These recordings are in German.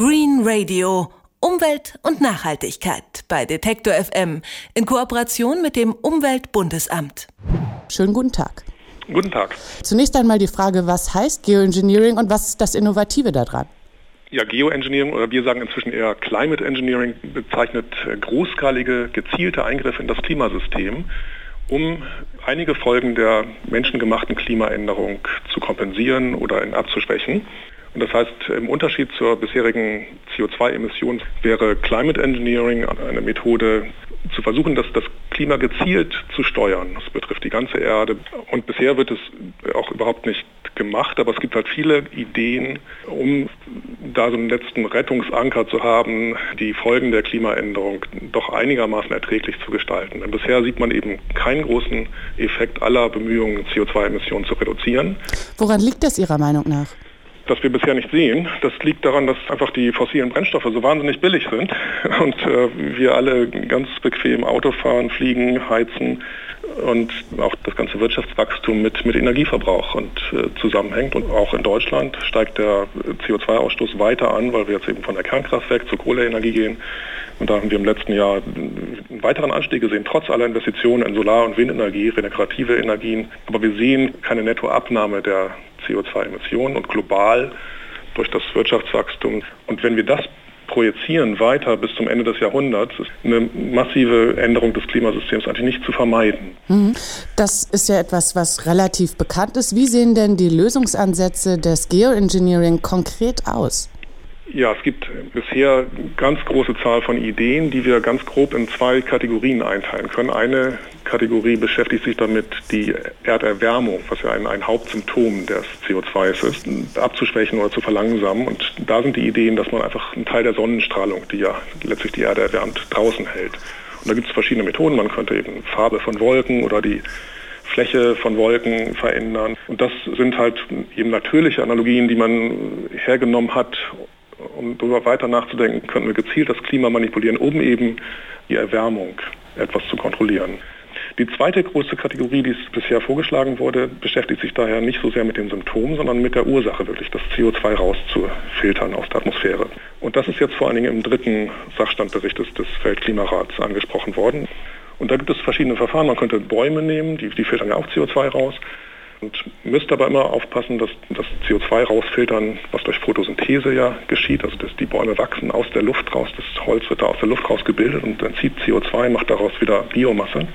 Green Radio. Umwelt und Nachhaltigkeit bei Detektor FM in Kooperation mit dem Umweltbundesamt. Schönen guten Tag. Guten Tag. Zunächst einmal die Frage, was heißt Geoengineering und was ist das Innovative daran? Ja, Geoengineering oder wir sagen inzwischen eher Climate Engineering bezeichnet großskalige, gezielte Eingriffe in das Klimasystem, um einige Folgen der menschengemachten Klimaänderung zu kompensieren oder abzuschwächen. Und das heißt, im Unterschied zur bisherigen CO2-Emission wäre Climate Engineering eine Methode, zu versuchen, das, das Klima gezielt zu steuern. Das betrifft die ganze Erde. Und bisher wird es auch überhaupt nicht gemacht, aber es gibt halt viele Ideen, um da so einen letzten Rettungsanker zu haben, die Folgen der Klimaänderung doch einigermaßen erträglich zu gestalten. Denn bisher sieht man eben keinen großen Effekt aller Bemühungen, CO2-Emissionen zu reduzieren. Woran liegt das Ihrer Meinung nach? Das wir bisher nicht sehen. Das liegt daran, dass einfach die fossilen Brennstoffe so wahnsinnig billig sind und äh, wir alle ganz bequem Auto fahren, fliegen, heizen und auch das ganze Wirtschaftswachstum mit, mit Energieverbrauch und äh, zusammenhängt. Und auch in Deutschland steigt der CO2-Ausstoß weiter an, weil wir jetzt eben von der Kernkraftwerk zur Kohleenergie gehen. Und da haben wir im letzten Jahr einen weiteren Anstieg gesehen, trotz aller Investitionen in Solar- und Windenergie, regenerative Energien. Aber wir sehen keine Nettoabnahme der CO2-Emissionen und global durch das Wirtschaftswachstum. Und wenn wir das projizieren weiter bis zum Ende des Jahrhunderts, ist eine massive Änderung des Klimasystems eigentlich nicht zu vermeiden. Mhm. Das ist ja etwas, was relativ bekannt ist. Wie sehen denn die Lösungsansätze des Geoengineering konkret aus? Ja, es gibt bisher ganz große Zahl von Ideen, die wir ganz grob in zwei Kategorien einteilen können. Eine Kategorie beschäftigt sich damit, die Erderwärmung, was ja ein, ein Hauptsymptom des CO2 ist, abzuschwächen oder zu verlangsamen. Und da sind die Ideen, dass man einfach einen Teil der Sonnenstrahlung, die ja letztlich die Erde erwärmt, draußen hält. Und da gibt es verschiedene Methoden. Man könnte eben Farbe von Wolken oder die Fläche von Wolken verändern. Und das sind halt eben natürliche Analogien, die man hergenommen hat, um darüber weiter nachzudenken, könnten wir gezielt das Klima manipulieren, um eben die Erwärmung etwas zu kontrollieren. Die zweite große Kategorie, die bisher vorgeschlagen wurde, beschäftigt sich daher nicht so sehr mit den Symptomen, sondern mit der Ursache, wirklich das CO2 rauszufiltern aus der Atmosphäre. Und das ist jetzt vor allen Dingen im dritten Sachstandbericht des, des Weltklimarats angesprochen worden. Und da gibt es verschiedene Verfahren. Man könnte Bäume nehmen, die, die filtern ja auch CO2 raus. Und müsst aber immer aufpassen, dass das CO2 rausfiltern, was durch Photosynthese ja geschieht. Also dass die Bäume wachsen aus der Luft raus, das Holz wird da aus der Luft raus gebildet und dann zieht CO2, macht daraus wieder Biomasse.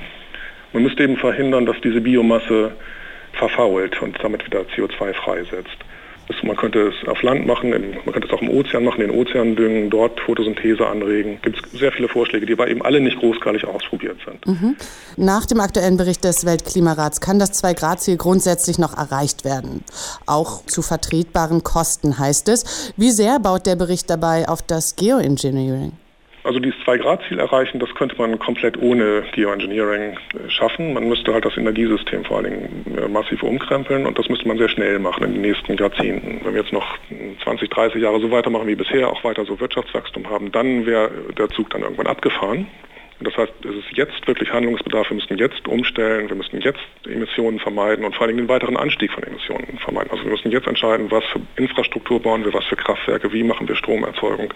Man müsste eben verhindern, dass diese Biomasse verfault und damit wieder CO2 freisetzt. Man könnte es auf Land machen, man könnte es auch im Ozean machen, den Ozean düngen, dort Photosynthese anregen. Es gibt sehr viele Vorschläge, die aber eben alle nicht großskalig ausprobiert sind. Mhm. Nach dem aktuellen Bericht des Weltklimarats kann das 2-Grad-Ziel grundsätzlich noch erreicht werden. Auch zu vertretbaren Kosten heißt es. Wie sehr baut der Bericht dabei auf das Geoengineering? Also dieses Zwei-Grad-Ziel erreichen, das könnte man komplett ohne Geoengineering äh, schaffen. Man müsste halt das Energiesystem vor allen Dingen äh, massiv umkrempeln und das müsste man sehr schnell machen in den nächsten Jahrzehnten. Wenn wir jetzt noch 20, 30 Jahre so weitermachen wie bisher, auch weiter so Wirtschaftswachstum haben, dann wäre der Zug dann irgendwann abgefahren. Das heißt, es ist jetzt wirklich Handlungsbedarf. Wir müssen jetzt umstellen, wir müssen jetzt Emissionen vermeiden und vor allem den weiteren Anstieg von Emissionen vermeiden. Also wir müssen jetzt entscheiden, was für Infrastruktur bauen wir, was für Kraftwerke, wie machen wir Stromerzeugung.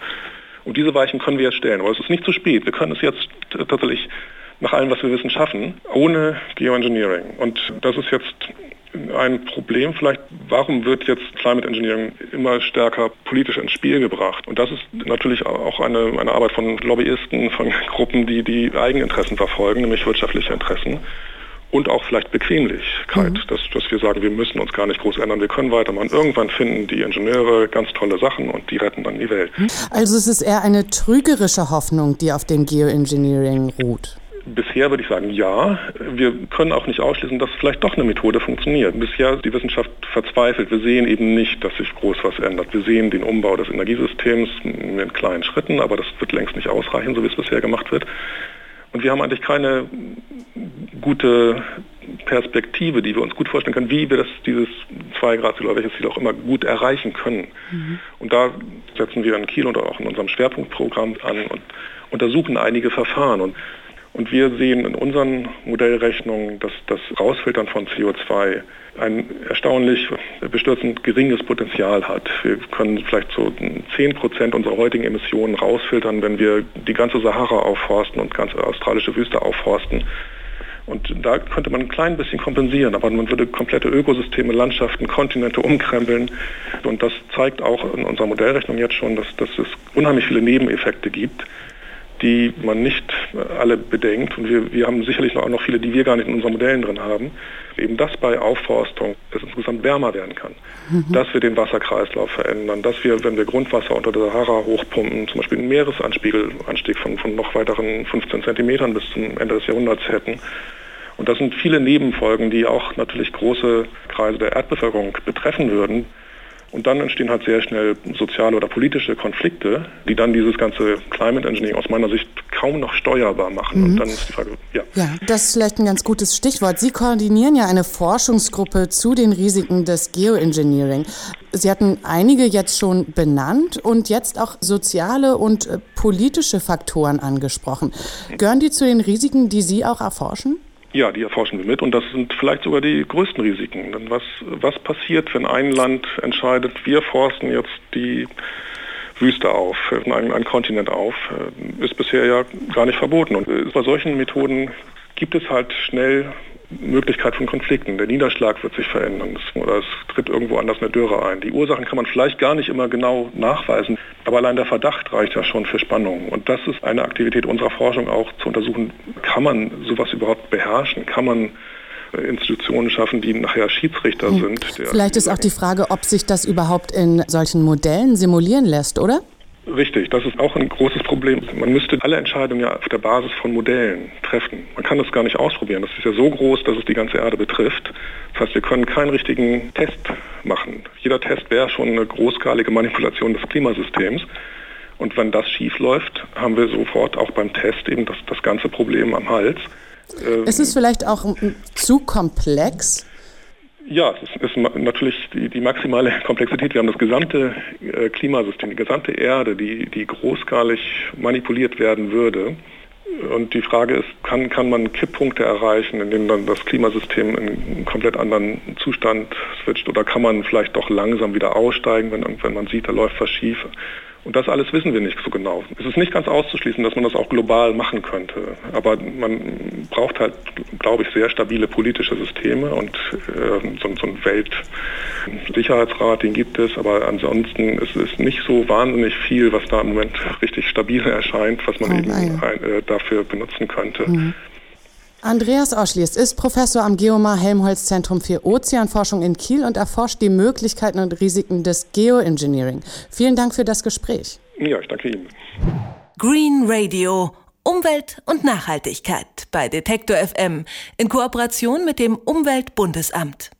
Und diese Weichen können wir jetzt stellen. Aber es ist nicht zu spät. Wir können es jetzt tatsächlich nach allem, was wir wissen, schaffen, ohne Geoengineering. Und das ist jetzt ein Problem vielleicht, warum wird jetzt Climate Engineering immer stärker politisch ins Spiel gebracht? Und das ist natürlich auch eine, eine Arbeit von Lobbyisten, von Gruppen, die die Eigeninteressen verfolgen, nämlich wirtschaftliche Interessen und auch vielleicht Bequemlichkeit, mhm. dass, dass wir sagen, wir müssen uns gar nicht groß ändern, wir können weitermachen. Irgendwann finden die Ingenieure ganz tolle Sachen und die retten dann die Welt. Mhm. Also es ist eher eine trügerische Hoffnung, die auf dem Geoengineering ruht. Bisher würde ich sagen, ja. Wir können auch nicht ausschließen, dass vielleicht doch eine Methode funktioniert. Bisher ist die Wissenschaft verzweifelt. Wir sehen eben nicht, dass sich groß was ändert. Wir sehen den Umbau des Energiesystems in kleinen Schritten, aber das wird längst nicht ausreichen, so wie es bisher gemacht wird. Und wir haben eigentlich keine gute Perspektive, die wir uns gut vorstellen können, wie wir das, dieses 2 Grad Ziel oder welches Ziel auch immer gut erreichen können. Mhm. Und da setzen wir in Kiel und auch in unserem Schwerpunktprogramm an und untersuchen einige Verfahren. Und, Und wir sehen in unseren Modellrechnungen, dass das Rausfiltern von CO2 ein erstaunlich bestürzend geringes Potenzial hat. Wir können vielleicht so 10 Prozent unserer heutigen Emissionen rausfiltern, wenn wir die ganze Sahara aufforsten und ganze australische Wüste aufforsten. Und da könnte man ein klein bisschen kompensieren, aber man würde komplette Ökosysteme, Landschaften, Kontinente umkrempeln. Und das zeigt auch in unserer Modellrechnung jetzt schon, dass, dass es unheimlich viele Nebeneffekte gibt die man nicht alle bedenkt. Und wir, wir haben sicherlich auch noch viele, die wir gar nicht in unseren Modellen drin haben. Eben das bei Aufforstung, es insgesamt wärmer werden kann. Mhm. Dass wir den Wasserkreislauf verändern, dass wir, wenn wir Grundwasser unter der Sahara hochpumpen, zum Beispiel einen Meeresanspiegelanstieg von, von noch weiteren 15 Zentimetern bis zum Ende des Jahrhunderts hätten. Und das sind viele Nebenfolgen, die auch natürlich große Kreise der Erdbevölkerung betreffen würden. Und dann entstehen halt sehr schnell soziale oder politische Konflikte, die dann dieses ganze Climate Engineering aus meiner Sicht kaum noch steuerbar machen. Mhm. Und dann ist die Frage, ja. Ja, das ist vielleicht ein ganz gutes Stichwort. Sie koordinieren ja eine Forschungsgruppe zu den Risiken des Geoengineering. Sie hatten einige jetzt schon benannt und jetzt auch soziale und äh, politische Faktoren angesprochen. Gehören die zu den Risiken, die Sie auch erforschen? Ja, die erforschen wir mit und das sind vielleicht sogar die größten Risiken. Denn was, was passiert, wenn ein Land entscheidet, wir forsten jetzt die Wüste auf, einen, einen Kontinent auf, äh, ist bisher ja gar nicht verboten. Und äh, bei solchen Methoden gibt es halt schnell Möglichkeit von Konflikten. Der Niederschlag wird sich verändern oder es tritt irgendwo anders eine Dürre ein. Die Ursachen kann man vielleicht gar nicht immer genau nachweisen, aber allein der Verdacht reicht ja schon für Spannung. Und das ist eine Aktivität unserer Forschung auch zu untersuchen, kann man sowas überhaupt beherrschen? Kann man äh, Institutionen schaffen, die nachher Schiedsrichter hm. sind. Vielleicht ist auch die Frage, ob sich das überhaupt in solchen Modellen simulieren lässt, oder? Richtig, das ist auch ein großes Problem. Man müsste alle Entscheidungen ja auf der Basis von Modellen treffen. Man kann das gar nicht ausprobieren. Das ist ja so groß, dass es die ganze Erde betrifft. Das heißt, wir können keinen richtigen Test machen. Jeder Test wäre schon eine großskalige Manipulation des Klimasystems. Und wenn das schief läuft, haben wir sofort auch beim Test eben das, das ganze Problem am Hals. Ist es vielleicht auch zu komplex? Ja, es ist, natürlich die, die, maximale Komplexität. Wir haben das gesamte äh, Klimasystem, die gesamte Erde, die, die großskalig manipuliert werden würde. Und die Frage ist, kann, kann man Kipppunkte erreichen, in denen dann das Klimasystem in einen komplett anderen Zustand switcht? Oder kann man vielleicht doch langsam wieder aussteigen, wenn, wenn man sieht, da läuft was schief? Und das alles wissen wir nicht so genau. Es ist nicht ganz auszuschließen, dass man das auch global machen könnte. Aber man braucht halt, glaube ich, sehr stabile politische Systeme und äh, so, so ein Weltsicherheitsrat, den gibt es. Aber ansonsten ist es nicht so wahnsinnig viel, was da im Moment richtig stabil erscheint, was man oh, eben ein, äh, dafür benutzen könnte. Mhm. Andreas Oschlies ist Professor am Geomar Helmholtz Zentrum für Ozeanforschung in Kiel und erforscht die Möglichkeiten und Risiken des Geoengineering. Vielen Dank für das Gespräch. Ja, ich danke Ihnen. Green Radio. Umwelt und Nachhaltigkeit bei Detektor FM in Kooperation mit dem Umweltbundesamt.